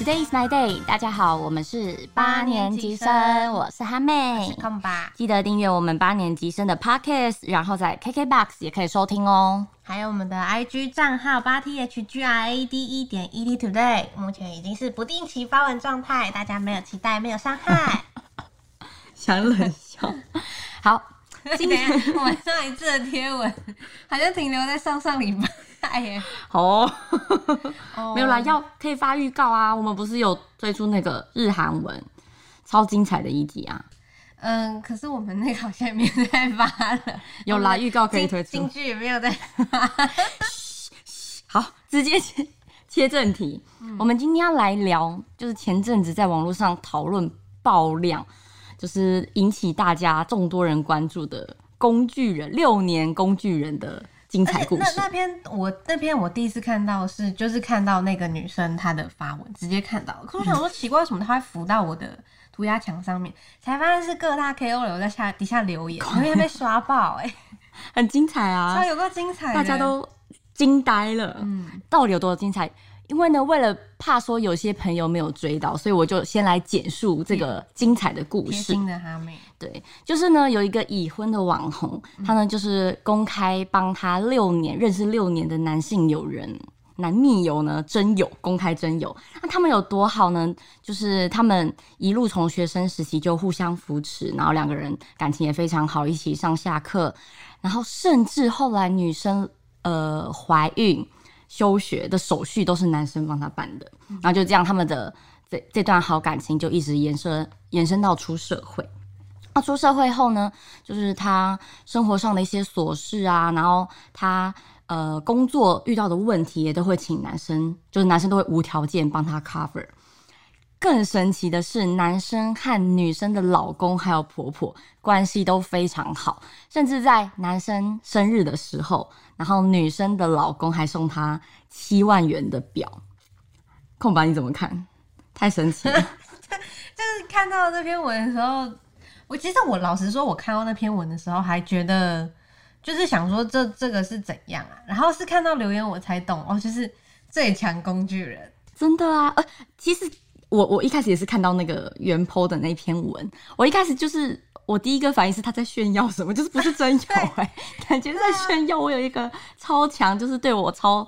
Today is my day，大家好，我们是八年级生，我是哈妹，看吧。记得订阅我们八年级生的 Podcast，然后在 KKBox 也可以收听哦。还有我们的 IG 账号八 T H G R A D 一点 E D Today，目前已经是不定期发文状态，大家没有期待，没有伤害。想冷笑。好，今天我们上一次的贴文好像停留在上上礼拜。哎呀，哦，没有啦，要可以发预告啊。我们不是有推出那个日韩文，超精彩的一集啊。嗯，可是我们那个好像也没有在发了。有啦，预告可以推出。京剧也没有在发。好，直接切切正题。我们今天要来聊，就是前阵子在网络上讨论爆量，就是引起大家众多人关注的工具人六年工具人的。精彩故事。那那篇我那篇我第一次看到是就是看到那个女生她的发文，直接看到。可是我想说奇怪，为什么她会浮到我的涂鸦墙上面？才发现是各大 KOL 在下底下留言，留言被刷爆，哎，很精彩啊！超有个精彩，大家都惊呆了。嗯，到底有多精彩？因为呢，为了怕说有些朋友没有追到，所以我就先来简述这个精彩的故事。新的哈妹，对，就是呢，有一个已婚的网红，他呢就是公开帮他六年认识六年的男性友人、男密友呢真友，公开真友。那他们有多好呢？就是他们一路从学生时期就互相扶持，然后两个人感情也非常好，一起上下课，然后甚至后来女生呃怀孕。休学的手续都是男生帮他办的，然后就这样，他们的这这段好感情就一直延伸延伸到出社会。那出社会后呢，就是他生活上的一些琐事啊，然后他呃工作遇到的问题也都会请男生，就是男生都会无条件帮他 cover。更神奇的是，男生和女生的老公还有婆婆关系都非常好，甚至在男生生日的时候，然后女生的老公还送她七万元的表。空白你怎么看？太神奇了！就是看到这篇文的时候，我其实我老实说，我看到那篇文的时候，还觉得就是想说这这个是怎样啊？然后是看到留言我才懂哦，就是最强工具人，真的啊！呃，其实。我我一开始也是看到那个原 po 的那篇文，我一开始就是我第一个反应是他在炫耀什么，就是不是真有哎，感觉在炫耀我有一个超强，就是对我超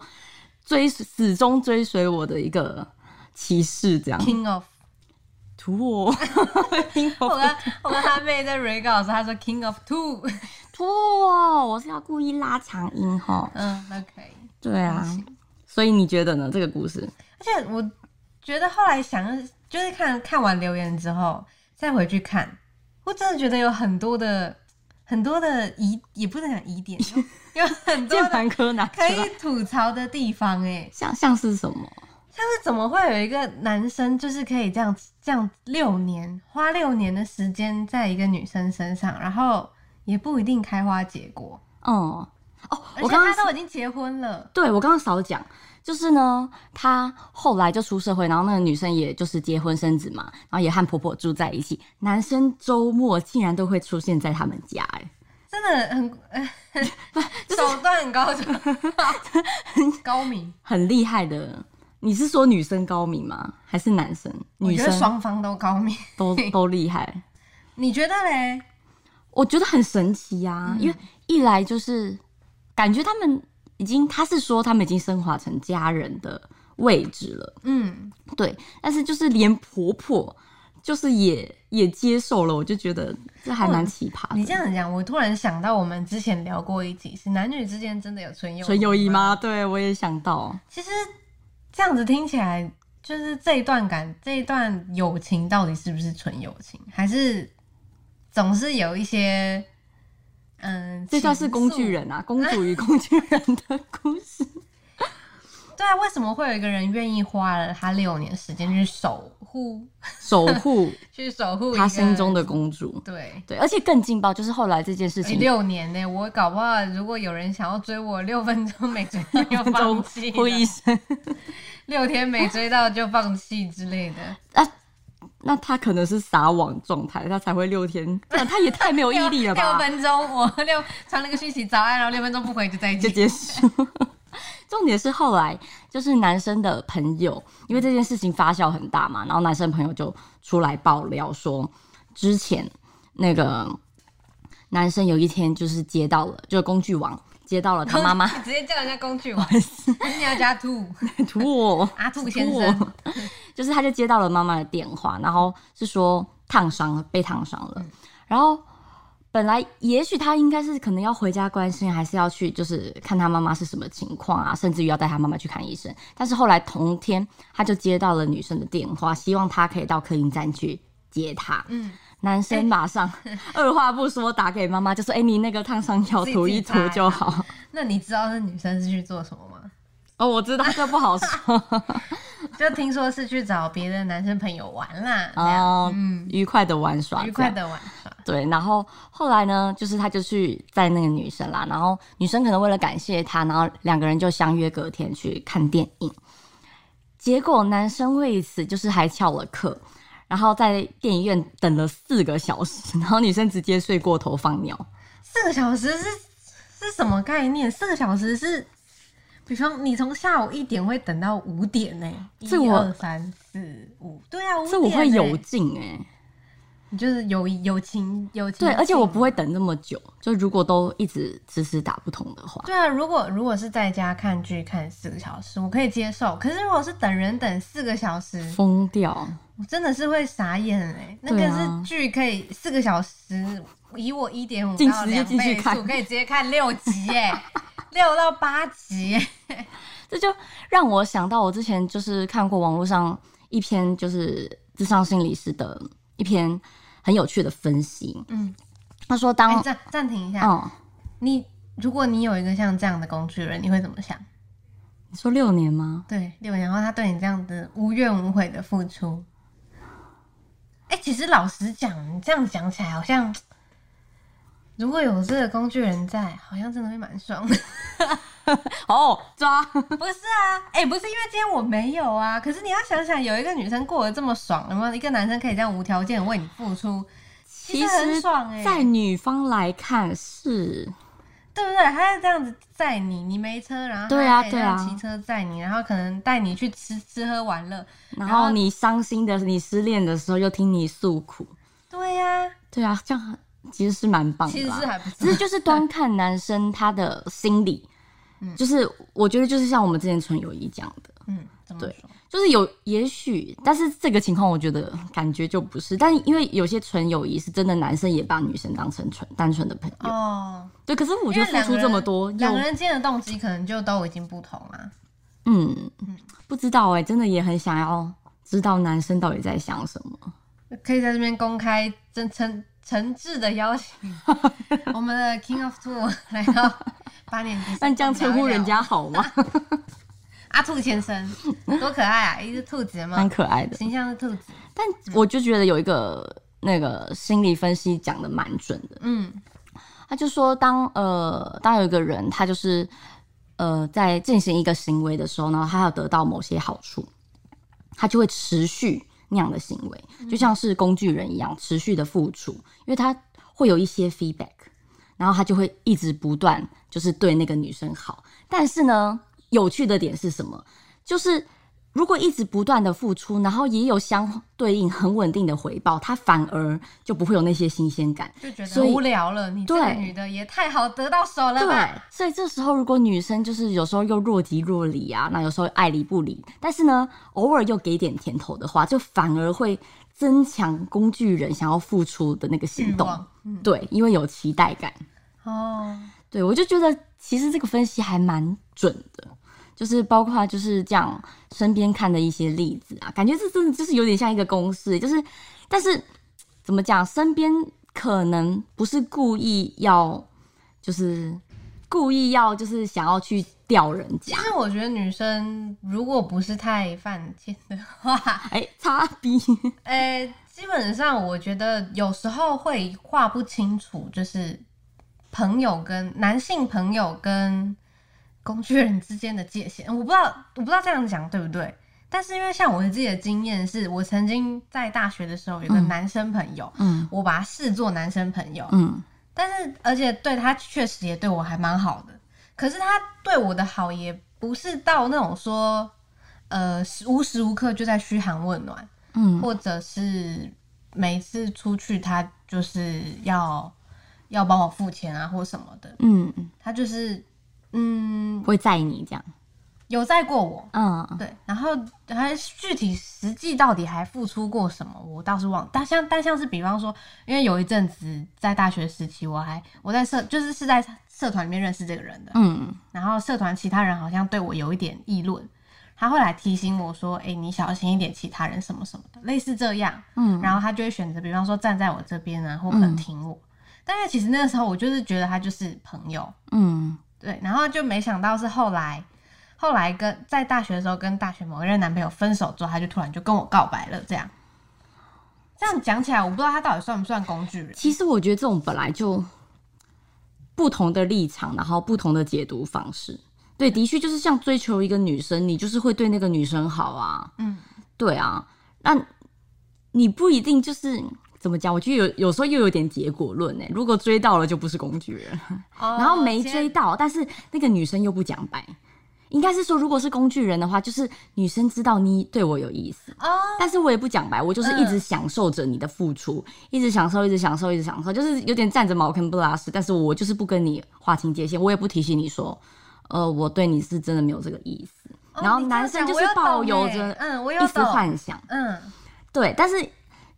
追始终追随我的一个骑士这样。King of 图我，我跟我跟他妹在 re 稿时，他说 King of Two 图我，我是要故意拉长音哈。嗯，那可以。对啊，所以你觉得呢？这个故事？而且我。觉得后来想，就是看看完留言之后，再回去看，我真的觉得有很多的很多的疑，也不能讲疑点，有很多键盘柯南可以吐槽的地方。哎，像像是什么？像是怎么会有一个男生，就是可以这样这样六年花六年的时间在一个女生身上，然后也不一定开花结果。哦哦，我刚刚都已经结婚了。对，我刚刚少讲。就是呢，他后来就出社会，然后那个女生也就是结婚生子嘛，然后也和婆婆住在一起。男生周末竟然都会出现在他们家，哎，真的很，手段很高，很高明，很厉害的。你是说女生高明吗？还是男生？女生双方都高明，都都厉害。你觉得嘞？我觉得很神奇呀，因为一来就是感觉他们。已经，他是说他们已经升华成家人的位置了。嗯，对。但是就是连婆婆，就是也也接受了，我就觉得这还蛮奇葩。你这样讲，我突然想到，我们之前聊过一集，是男女之间真的有纯友纯友谊吗？对，我也想到。其实这样子听起来，就是这一段感，这一段友情到底是不是纯友情，还是总是有一些。嗯，这段是工具人啊，公主与工具人的故事。对啊，为什么会有一个人愿意花了他六年时间去守护、守护、去守护他心中的公主？对对，而且更劲爆就是后来这件事情六年呢，我搞不好如果有人想要追我，六分钟没追到就放弃，呼一声，六天没追到就放弃之类的。啊。那他可能是撒网状态，他才会六天，他也太没有毅力了吧？六分钟，我 六传了个讯息早安，然后六分钟不回就再见，就结束。重点是后来就是男生的朋友，因为这件事情发酵很大嘛，然后男生朋友就出来爆料说，之前那个男生有一天就是接到了，就是工具王接到了他妈妈。直接叫人家工具王，你要加兔？图我阿兔先生，就是他就接到了妈妈的电话，然后是说烫伤了，被烫伤了，然后。本来也许他应该是可能要回家关心，还是要去就是看他妈妈是什么情况啊，甚至于要带他妈妈去看医生。但是后来同天他就接到了女生的电话，希望他可以到客运站去接他。嗯，男生马上 二话不说打给妈妈，就说：“哎，你那个烫伤药涂一涂就好。”那你知道那女生是去做什么吗？哦，我知道，这不好说。就听说是去找别的男生朋友玩啦，哦，嗯，愉快的玩耍，愉快的玩耍。对，然后后来呢，就是他就去载那个女生啦，然后女生可能为了感谢他，然后两个人就相约隔天去看电影。结果男生为此就是还翘了课，然后在电影院等了四个小时，然后女生直接睡过头放尿。四个小时是是什么概念？四个小时是？比方你从下午一点会等到五点呢？一二三四五，对啊，这我会有劲哎，你就是有友情友情，对，而且我不会等那么久，就如果都一直迟迟打不通的话，对啊，如果如果是在家看剧看四个小时，我可以接受，可是如果是等人等四个小时，疯掉，我真的是会傻眼哎，那个是剧可以四个小时，以我一点五到两倍速可以直接看六集哎。六到八集，这就让我想到我之前就是看过网络上一篇就是智商心理师的一篇很有趣的分析。嗯，他说当暂暂停一下，哦，你如果你有一个像这样的工具人，你会怎么想？你说六年吗？对，六年，然后他对你这样子无怨无悔的付出。哎，其实老实讲，你这样讲起来好像。如果有这个工具人在，好像真的会蛮爽的。哦，抓 不是啊？哎，不是因为今天我没有啊。可是你要想想，有一个女生过得这么爽，有没有一个男生可以这样无条件为你付出？其实很爽哎。在女方来看是，对不对？他是这样子载你，你没车，然后对啊对啊，骑车载你，然后可能带你去吃吃喝玩乐，然后你伤心的、你失恋的时候又听你诉苦。对呀，对啊，这样。其实是蛮棒的，其实是还不错。其实就是端看男生他的心理，嗯，就是我觉得就是像我们之前纯友谊讲的，嗯，对，就是有也许，但是这个情况我觉得感觉就不是。但因为有些纯友谊是真的，男生也把女生当成纯单纯的朋友哦。对，可是我觉得付出这么多，两个人间的动机可能就都已经不同啊。嗯嗯，不知道哎，真的也很想要知道男生到底在想什么。可以在这边公开真诚。诚挚的邀请我们的 King of Two 来到八年级，但这样称呼人家好吗？阿兔先生多可爱啊，一只兔子吗？蛮可爱的，形象是兔子。但我就觉得有一个那个心理分析讲的蛮准的，嗯，他就说当呃当有一个人他就是呃在进行一个行为的时候呢，他要得到某些好处，他就会持续。那样的行为就像是工具人一样，持续的付出，因为他会有一些 feedback，然后他就会一直不断就是对那个女生好。但是呢，有趣的点是什么？就是。如果一直不断的付出，然后也有相对应很稳定的回报，他反而就不会有那些新鲜感，就觉得无聊了。你这个女的也太好得到手了吧？对，所以这时候如果女生就是有时候又若即若离啊，那有时候爱理不理，但是呢，偶尔又给点甜头的话，就反而会增强工具人想要付出的那个行动。对，因为有期待感。哦，对，我就觉得其实这个分析还蛮准的。就是包括就是这样身边看的一些例子啊，感觉这真的就是有点像一个公式，就是但是怎么讲，身边可能不是故意要，就是故意要就是想要去吊人家。其实我觉得女生如果不是太犯贱的话，哎，擦逼，哎，基本上我觉得有时候会画不清楚，就是朋友跟男性朋友跟。工具人之间的界限，我不知道，我不知道这样讲对不对。但是因为像我自己的经验是，我曾经在大学的时候有个男生朋友，嗯，我把他视作男生朋友，嗯，但是而且对他确实也对我还蛮好的，可是他对我的好也不是到那种说，呃，无时无刻就在嘘寒问暖，嗯。或者是每次出去他就是要要帮我付钱啊或什么的，嗯，他就是嗯会载你这样，有在过我，嗯。对，然后还具体实际到底还付出过什么，我倒是忘。但像但像是比方说，因为有一阵子在大学时期，我还我在社就是是在社团里面认识这个人的，嗯。然后社团其他人好像对我有一点议论，他会来提醒我说：“哎、你小心一点，其他人什么什么的，类似这样。”嗯，然后他就会选择，比方说站在我这边啊，或可能挺我。但是其实那个时候我就是觉得他就是朋友，嗯对，然后就没想到是后来，后来跟在大学的时候跟大学某一任男朋友分手之后，他就突然就跟我告白了，这样。这样讲起来，我不知道他到底算不算工具人。其实我觉得这种本来就不同的立场，然后不同的解读方式。对，的确就是像追求一个女生，你就是会对那个女生好啊。嗯，对啊，那你不一定就是怎么讲？我觉得有有时候又有点结果论呢。如果追到了就不是工具人，然 然后没追到，但是那个女生又不讲白。应该是说，如果是工具人的话，就是女生知道你对我有意思，哦，但是我也不讲白，我就是一直享受着你的付出，一直享受，一直享受，一直享受，就是有点站着茅坑不拉屎。但是我就是不跟你划清界限，我也不提醒你说，呃，我对你是真的没有这个意思。然后男生就是抱有欸着嗯，我有一丝，幻想，嗯，对，但是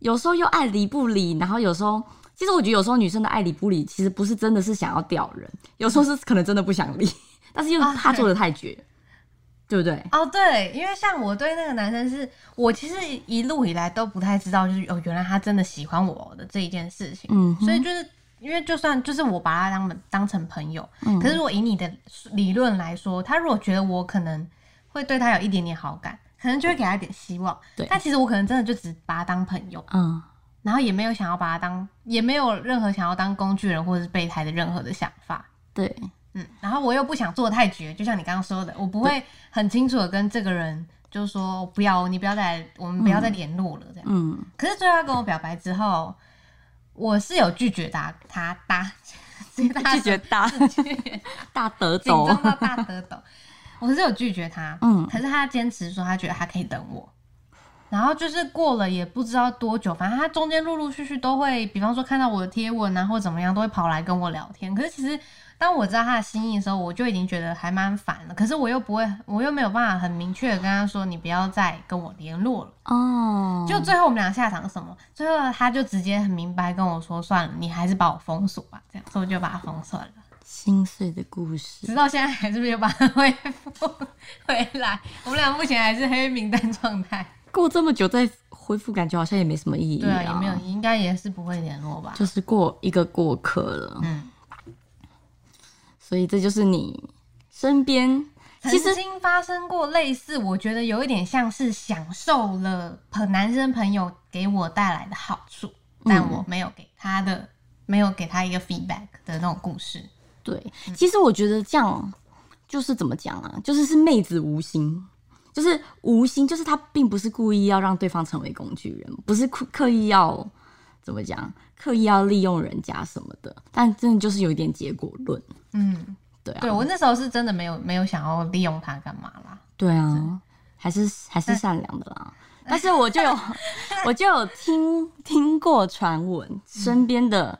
有时候又爱理不理，然后有时候，其实我觉得有时候女生的爱理不理，其实不是真的是想要吊人，有时候是可能真的不想理，但是又啊怕做的太绝，对不对？哦，对，因为像我对那个男生是，我其实一路以来都不太知道，就是哦，原来他真的喜欢我的这一件事情。嗯所以就是因为就算就是我把他当当成朋友，嗯可是如果以你的理论来说，他如果觉得我可能会对他有一点点好感，可能就会给他一点希望。对但其实我可能真的就只把他当朋友，嗯，然后也没有想要把他当，也没有任何想要当工具人或者是备胎的任何的想法。对，嗯，然后我又不想做得太绝，就像你刚刚说的，我不会很清楚的跟这个人就是说不要，你不要再，我们不要再联络了这样。嗯，可是最后他跟我表白之后，我是有拒绝他，他大 拒绝大拒绝大 大得紧，张到大得抖，我是有拒绝他，嗯可是他坚持说他觉得他可以等我。然后就是过了也不知道多久，反正他中间陆陆续续都会，比方说看到我的贴文啊或怎么样，都会跑来跟我聊天。可是其实当我知道他的心意的时候，我就已经觉得还蛮烦了。可是我又不会，我又没有办法很明确的跟他说，你不要再跟我联络了。哦，就最后我们俩下场什么？最后他就直接很明白跟我说，算了，你还是把我封锁吧，这样，所以我就把他封锁了。心碎的故事，直到现在还是没有把它恢复回来，我们俩目前还是黑名单状态。过这么久再恢复，感觉好像也没什么意义、对啊，也没有，应该也是不会联络吧？就是过一个过客了。嗯，所以这就是你身边，其实曾经发生过类似，我觉得有一点像是享受了朋男生朋友给我带来的好处，但我没有给他的，没有给他一个 feedback 的那种故事。对，其实我觉得这样就是怎么讲啊，就是是妹子无心，就是无心，就是她并不是故意要让对方成为工具人，不是刻刻意要怎么讲，刻意要利用人家什么的，但真的就是有一点结果论，嗯，对啊，对我那时候是真的没有没有想要利用他干嘛啦。对啊，还是还是善良的啦。但是我就有 我就有听听过传闻，身边的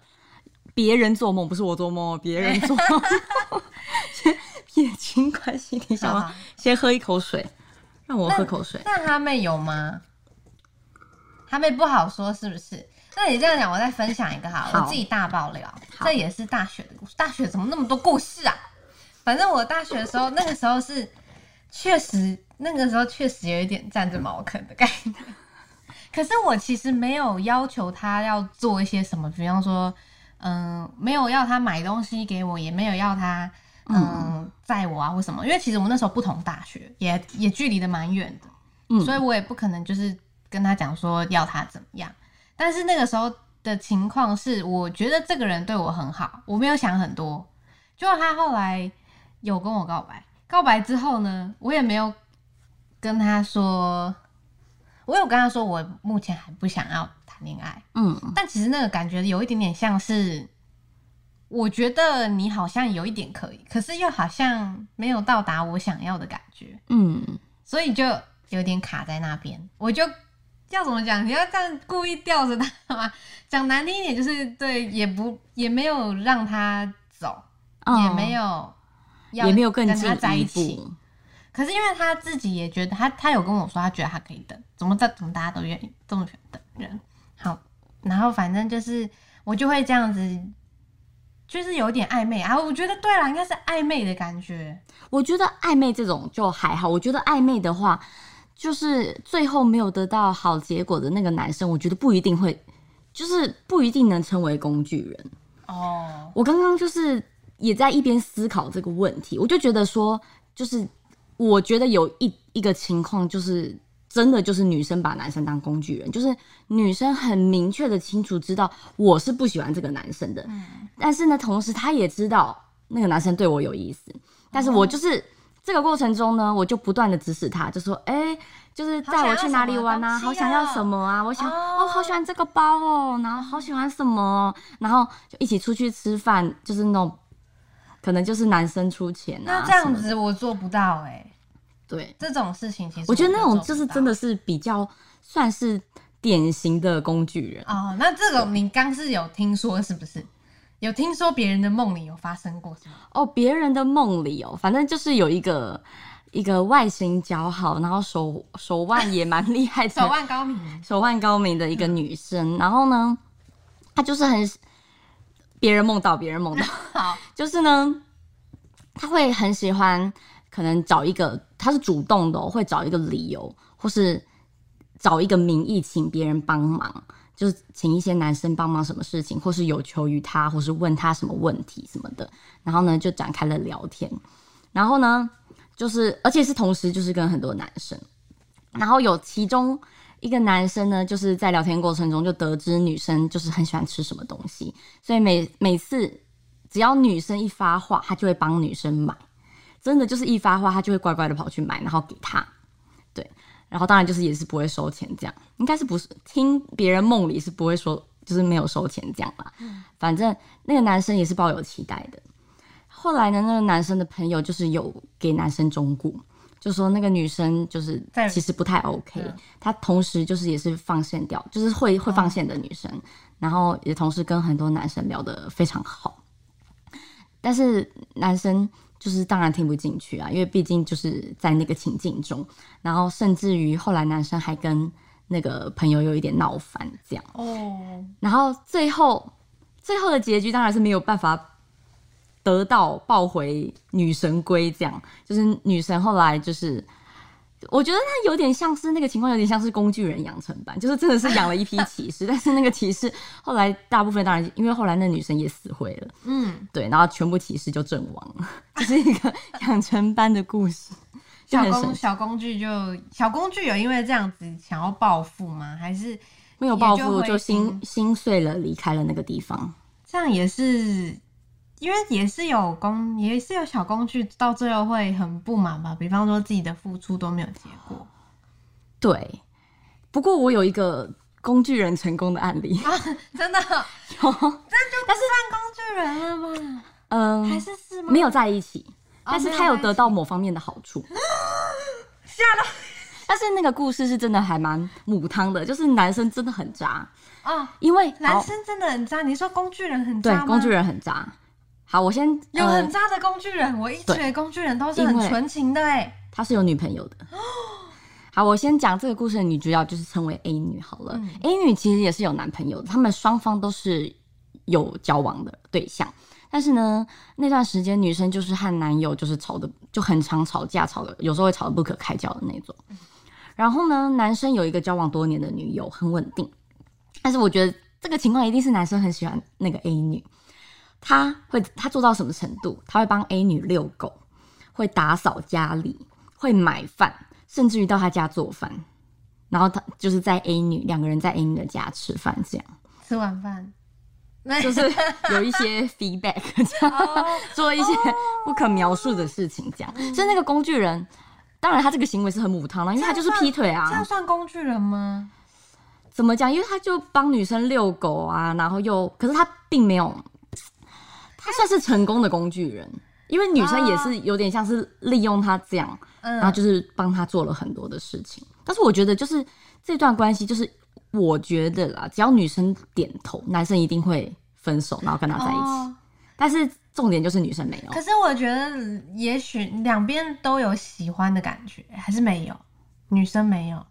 别人做梦，不是我做梦哦，别人做梦。撇清关系，你想？先喝一口水，让我喝口水。那哈妹有吗？哈妹不好说是不是？那你这样讲，我再分享一个哈，好我自己大爆料，好这也是大学的故事。大学怎么那么多故事啊？反正我大学的时候，那个时候是确实，那个时候确实有一点站着茅坑的概念。可是我其实没有要求他要做一些什么，比方说，嗯，没有要他买东西给我，也没有要他，嗯，载我啊或什么。因为其实我那时候不同大学，也也距离的蛮远的。嗯所以我也不可能就是跟他讲说要他怎么样。但是那个时候的情况是，我觉得这个人对我很好，我没有想很多。就他后来有跟我告白，告白之后呢，我也没有跟他说，我有跟他说我目前还不想要谈恋爱。嗯但其实那个感觉有一点点像是，我觉得你好像有一点可以，可是又好像没有到达我想要的感觉，嗯，所以就有点卡在那边。我就要怎么讲？你要这样故意吊着他吗？讲难听一点，就是对，也不也没有让他走，也没有也没有跟他在一一起。可是因为他自己也觉得他，他有跟我说，他觉得他可以等，怎么这怎么大家都愿意这么等人？好，然后反正就是我就会这样子，就是有点暧昧啊。我觉得对了，应该是暧昧的感觉。我觉得暧昧这种就还好，我觉得暧昧的话，就是最后没有得到好结果的那个男生，我觉得不一定会，就是不一定能成为工具人。哦，我刚刚就是也在一边思考这个问题，我就觉得说，就是我觉得有一一个情况，就是真的就是女生把男生当工具人，就是女生很明确的清楚知道我是不喜欢这个男生的，但是呢，同时她也知道那个男生对我有意思，但是我就是。这个过程中呢，我就不断的指使他，就说：“哎、就是带我去哪里玩啊？好好想要什什么么啊？我想哦哦，好喜欢这个包哦，然后好喜欢什么哦，然后就一起出去吃饭，就是那种可能就是男生出钱啊。那这样子我做不到哎、对，这种事情其实我觉得那种就是真的是比较算是典型的工具人。哦。那这个你刚是有听说是不是？有听说别人的梦里有发生过是吗？哦，别人的梦里哦，反正就是有一个一个外形姣好，然后手手腕也蛮厉害的，手腕高明，手腕高明的一个女生，然后呢，她就是很别人梦到，别人梦到，好，就是呢，她会很喜欢，可能找一个，他是主动的、会找一个理由，或是找一个名义请别人帮忙，就是请一些男生帮忙什么事情，或是有求于他，或是问他什么问题什么的，然后呢就展开了聊天，然后呢就是而且是同时就是跟很多男生，然后有其中一个男生呢，就是在聊天过程中就得知女生就是很喜欢吃什么东西，所以每每次只要女生一发话，他就会帮女生买，真的就是一发话，他就会乖乖的跑去买，然后给他，对，然后当然就是也是不会收钱，这样应该是不是听别人梦里是不会说，就是没有收钱这样吧，反正那个男生也是抱有期待的。后来呢，那个男生的朋友就是有给男生忠顾，就说那个女生就是其实不太 OK，嗯她同时就是也是放线掉，就是会会放线的女生，然后也同时跟很多男生聊得非常好，但是男生就是当然听不进去啊，因为毕竟就是在那个情境中，然后甚至于后来男生还跟那个朋友有一点闹翻这样。哦，然后最后最后的结局当然是没有办法得到抱回女神归，这样就是女神后来就是。我觉得他有点像是那个情况，有点像是工具人养成班，就是真的是养了一批骑士，但是那个骑士后来大部分当然因为后来那女生也死灰了，嗯，对，然后全部骑士就阵亡了，就是一个养成班的故事，小。工小工具就小工具有因为这样子想要报复吗？还是没有报复就心心心碎了，离开了那个地方。这样也是？因为也是有工，也是有小工具，到最后会很不满吧。比方说自己的付出都没有结果对，不过我有一个工具人成功的案例，啊，真的，有，但是算工具人了吗？还嗯，是是吗？没有在一起，但是他有得到某方面的好处。吓到但是那个故事是真的还蛮母汤的，就是男生真的很渣，哦，因为男生真的很渣。你说工具人很渣吗？对工具人很渣。好，我先有呃很渣的工具人，我一直对以为工具人都是很纯情的哎。他是有女朋友的。好，我先讲这个故事的女主角就是称为 A 女好了。嗯 A 女其实也是有男朋友的，他们双方都是有交往的对象。但是呢，那段时间女生就是和男友就是吵的就很常吵架，吵的有时候会吵得不可开交的那种。然后呢，男生有一个交往多年的女友，很稳定。但是我觉得这个情况一定是男生很喜欢那个 A 女，他会他做到什么程度？他会帮 A 女遛狗，会打扫家里，会买饭，甚至于到他家做饭。然后他就是在 A 女两个人在 A 女的家吃饭，这样吃完饭，那就是 有一些 feedback，这样哦做一些不可描述的事情，这样。所以那个工具人，当然他这个行为是很母汤了，因为他就是劈腿啊这样啊。算工具人吗？怎么讲？因为他就帮女生遛狗啊，然后又，可是他并没有，他算是成功的工具人，因为女生也是有点像是利用他这样，嗯然后就是帮他做了很多的事情。但是我觉得就是这段关系，就是我觉得啦，只要女生点头，男生一定会分手，然后跟他在一起。哦但是重点就是女生没有可，是我觉得，也许两边都有喜欢的感觉，还是没有，女生没有，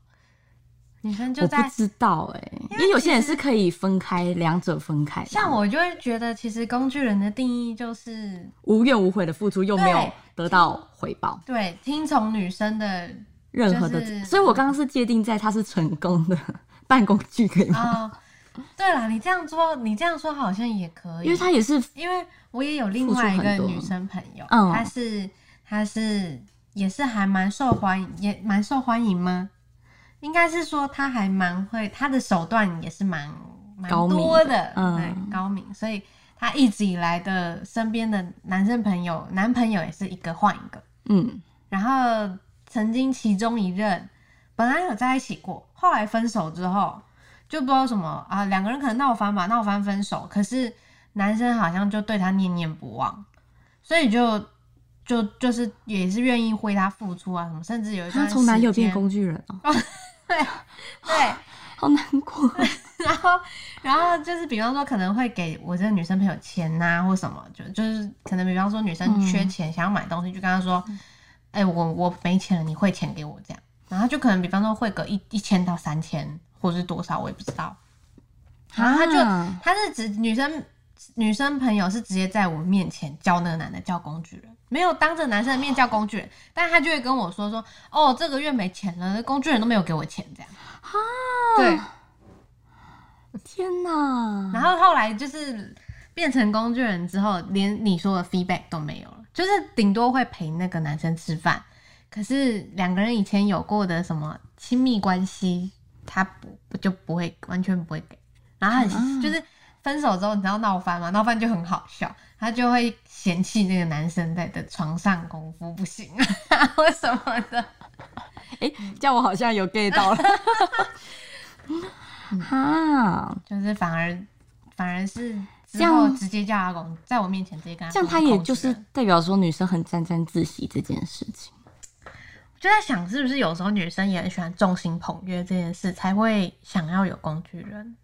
女生就在知道哎、因为有些人是可以分开，两者分开像我就会觉得，其实工具人的定义就是无怨无悔的付出，又没有得到回报。对听从女生的任何的，所以我刚刚是界定在他是成功的办工具，可以吗？哦。对了，你这样说，你这样说好像也可以，因为他也是因为我也有另外一个女生朋友，嗯她是她是也是还蛮受欢迎，也蛮受欢迎吗？应该是说他还蛮会，他的手段也是蛮蛮多的，嗯对，高明，所以他一直以来的身边的男生朋友、男朋友也是一个换一个，嗯，然后曾经其中一任本来有在一起过，后来分手之后就不知道什么啊，两个人可能闹翻吧，闹翻分手，可是男生好像就对他念念不忘，所以就就就是也是愿意为他付出啊什么，甚至有一段他从男友变工具人哦，对，好难过。然后然后就是比方说可能会给我这个女生朋友钱呐、或什么，就就是可能比方说女生缺钱、想要买东西，就跟他说，哎、我我没钱了，你汇钱给我这样，然后就可能比方说汇个一一千到三千，或是多少我也不知道，然后他就啊。他是指女生女生朋友是直接在我面前叫那个男的叫工具人，没有当着男生的面叫工具人，但他就会跟我说说，哦，这个月没钱了，工具人都没有给我钱这样，啊，对。天哪！然后后来就是变成工具人之后，连你说的 feedback 都没有了，就是顶多会陪那个男生吃饭，可是两个人以前有过的什么亲密关系，他不不就不会完全不会给，然后很、就是分手之后，你知道闹翻吗？闹翻就很好笑，他就会嫌弃那个男生在的床上功夫不行啊，或什么的。哎、这样我好像有 get 到了。哈，就是反而反而是之后直接叫阿公，在我面前直接跟他这样他也就是代表说女生很沾沾自喜这件事情。就在想，是不是有时候女生也很喜欢众星捧月这件事，才会想要有工具人？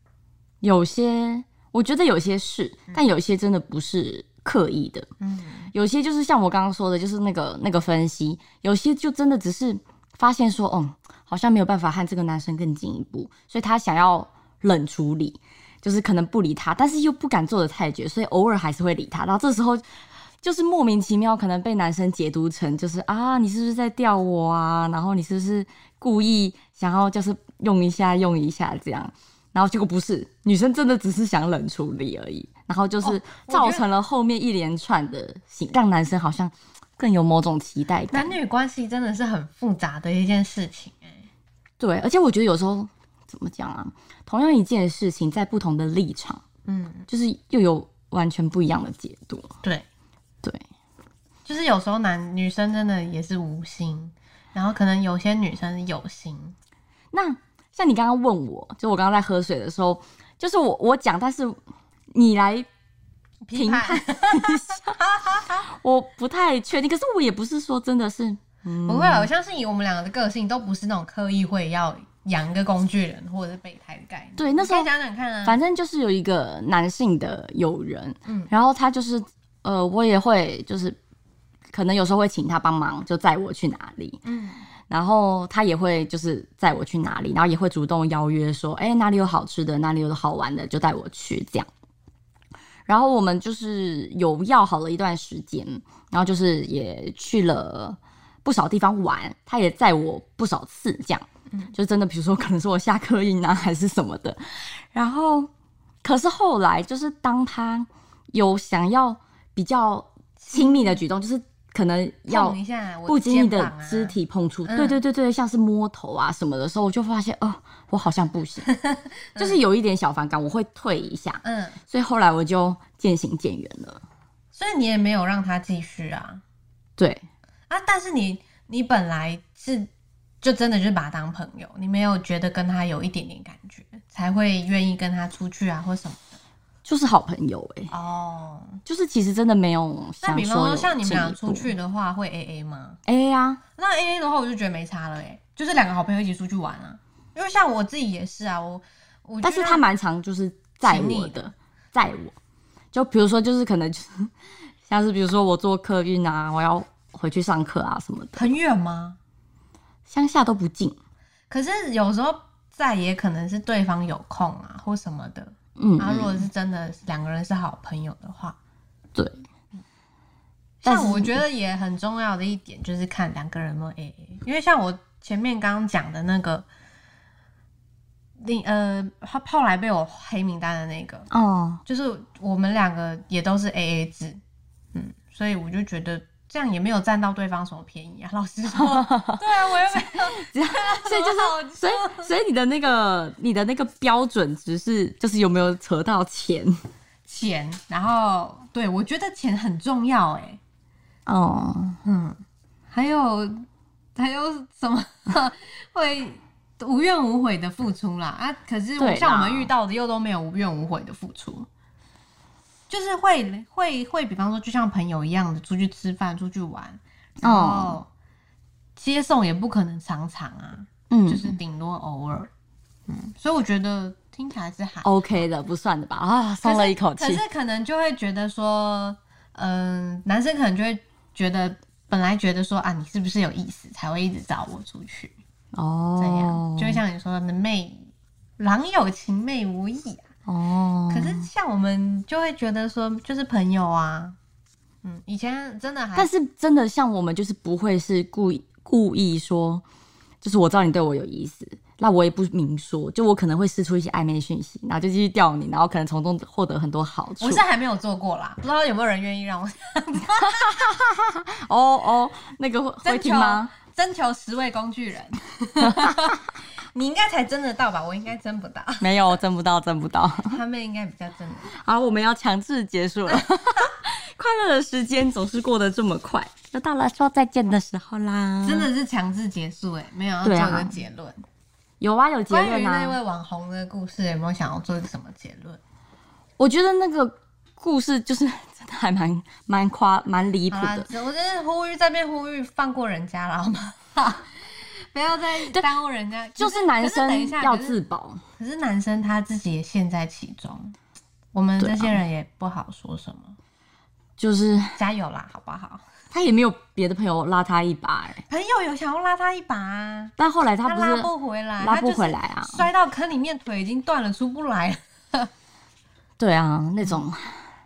有些我觉得有些是，但有些真的不是刻意的。嗯，有些就是像我刚刚说的，就是那个那个分析，有些就真的只是发现说，嗯，好像没有办法和这个男生更进一步，所以他想要冷处理，就是可能不理他，但是又不敢做的太绝，所以偶尔还是会理他。然后这时候就是莫名其妙，可能被男生解读成就是啊，你是不是在吊我啊？然后你是不是故意想要就是用一下用一下这样？然后结果不是，女生真的只是想冷处理而已，然后就是造成了后面一连串的行，让男生好像更有某种期待感。男。女关系真的是很复杂的一件事情、哎，对，而且我觉得有时候怎么讲啊，同样一件事情，在不同的立场，嗯，就是又有完全不一样的解读。对，对，就是有时候男女生真的也是无心，然后可能有些女生是有心，那像你刚刚问我，就我刚刚在喝水的时候，就是我我讲，但是你来评判。判一下，我不太确定。可是我也不是说真的是，嗯，不会啊，我相信以我们两个的个性，都不是那种刻意会要养一个工具人或者是备胎的概念。对那时候讲讲看啊，反正就是有一个男性的友人，嗯。然后他就是呃，我也会就是可能有时候会请他帮忙，就载我去哪里，嗯然后他也会就是载我去哪里，然后也会主动邀约说，哎、哪里有好吃的，哪里有好玩的，就带我去这样。然后我们就是有要好了一段时间，然后就是也去了不少地方玩，他也载我不少次，这样，就真的比如说可能是我下课音啊，还是什么的。然后，可是后来就是当他有想要比较亲密的举动，就是可能要不经意的肢体碰触，嗯。对对对对，像是摸头啊什么的时候，我就发现，哦、我好像不行，就是有一点小反感，我会退一下，嗯，所以后来我就渐行渐远了。所以你也没有让他继续啊？对，啊！但是你你本来是就真的就是把他当朋友，你没有觉得跟他有一点点感觉，才会愿意跟他出去啊或什么？的。就是好朋友哎、哦，就是其实真的没有那比方说像你们俩出去的话，会 A A 吗？A 啊，那 A A 的话，我就觉得没差了哎、就是两个好朋友一起出去玩啊。因为像我自己也是啊，我我但是他蛮常就是载我的，载我，就比如说就是可能就是 像是比如说我坐客运啊，我要回去上课啊什么的，很远吗？乡下都不近，可是有时候在也可能是对方有空啊，或什么的。嗯，然后如果是真的两个人是好朋友的话，对，但我觉得也很重要的一点就是看两个人有没有 A A，因为像我前面刚刚讲的那个，另呃，他后来被我黑名单的那个，哦，就是我们两个也都是 A A 制，嗯，所以我就觉得这样也没有占到对方什么便宜啊。老实说，对啊，我又没有，所以就是，所以所以你的那个你的那个标准只是就是有没有扯到钱？钱，然后对我觉得钱很重要哎、哦，嗯，还有还有什么会无怨无悔的付出啦啊？可是对啦像我们遇到的又都没有无怨无悔的付出，就是会会会，比方说就像朋友一样的出去吃饭、出去玩，然后哦接送也不可能常常啊，嗯，就是顶多偶尔。嗯，所以我觉得听起来是还 OK 的，不算的吧？啊，松了一口气可是。可能就会觉得说，嗯、男生可能就会觉得，本来觉得说啊，你是不是有意思，才会一直找我出去，哦这样、哦，就会像你说的妹，郎有情妹无意啊。哦，可是像我们就会觉得说，就是朋友啊，嗯，以前真的还但是真的像我们就是不会是故意故意说，就是我知道你对我有意思，那我也不明说，就我可能会试出一些暧昧讯息，然后就继续钓你，然后可能从中获得很多好处。我是还没有做过啦，不知道有没有人愿意让我 哦哦，那个会会听吗？征求十位工具人。你应该才争得到吧？我应该争不到，没有，争不到，争不到。他们应该比较争得到。好，我们要强制结束了。快乐的时间总是过得这么快，又到了说再见的时候啦。真的是强制结束哎、没有要做对啊一个结论。有啊，有结关于论啊。那位网红的故事，有没有想要做一个什么结论？我觉得那个故事就是真的还蛮蛮夸蛮离谱的。，我真的呼吁这边呼吁放过人家了好吗？不要再耽误人家。就是男生要自保，可是男生他自己也陷在其中，我们这些人也不好说什么。就是加油啦，好不好？他也没有别的朋友拉他一把哎、朋友有想要拉他一把啊，但后来他不是拉不回来，拉不回来啊摔到坑里面，腿已经断了，出不来了。对啊那种，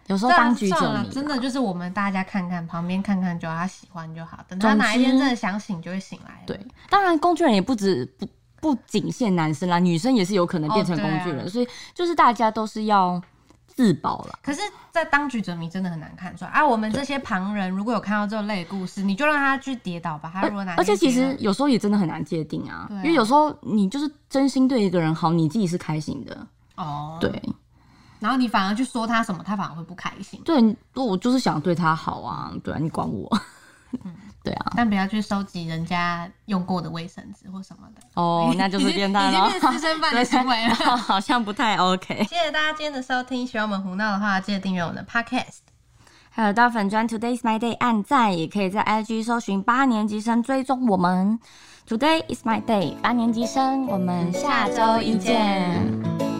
有时候当局者迷，真的就是我们大家看看，旁边看看就好，他喜欢就好。等他哪一天真的想醒，就会醒来。对，当然工具人也不止不不仅限男生啦，女生也是有可能变成工具人，所以就是大家都是要自保了。可是，在当局者迷真的很难看出来啊！我们这些旁人如果有看到这类故事，你就让他去跌倒吧。他如果哪而且其实有时候也真的很难界定啊，啊因为有时候你就是真心对一个人好，你自己是开心的，哦，对，然后你反而去说他什么，他反而会不开心。对，我就是想对他好啊，对啊，你管我，对啊，但不要去收集人家用过的卫生纸或什么的。哦，那就是变态了已经，变私生饭的行为了。好像不太 OK。谢谢大家今天的收听，喜欢我们胡闹的话，记得订阅我们的 Podcast。还有到粉专 Today is my day 按赞，也可以在 IG 搜寻八年级生追踪我们。Today is my day 八年级生，我们下周一见。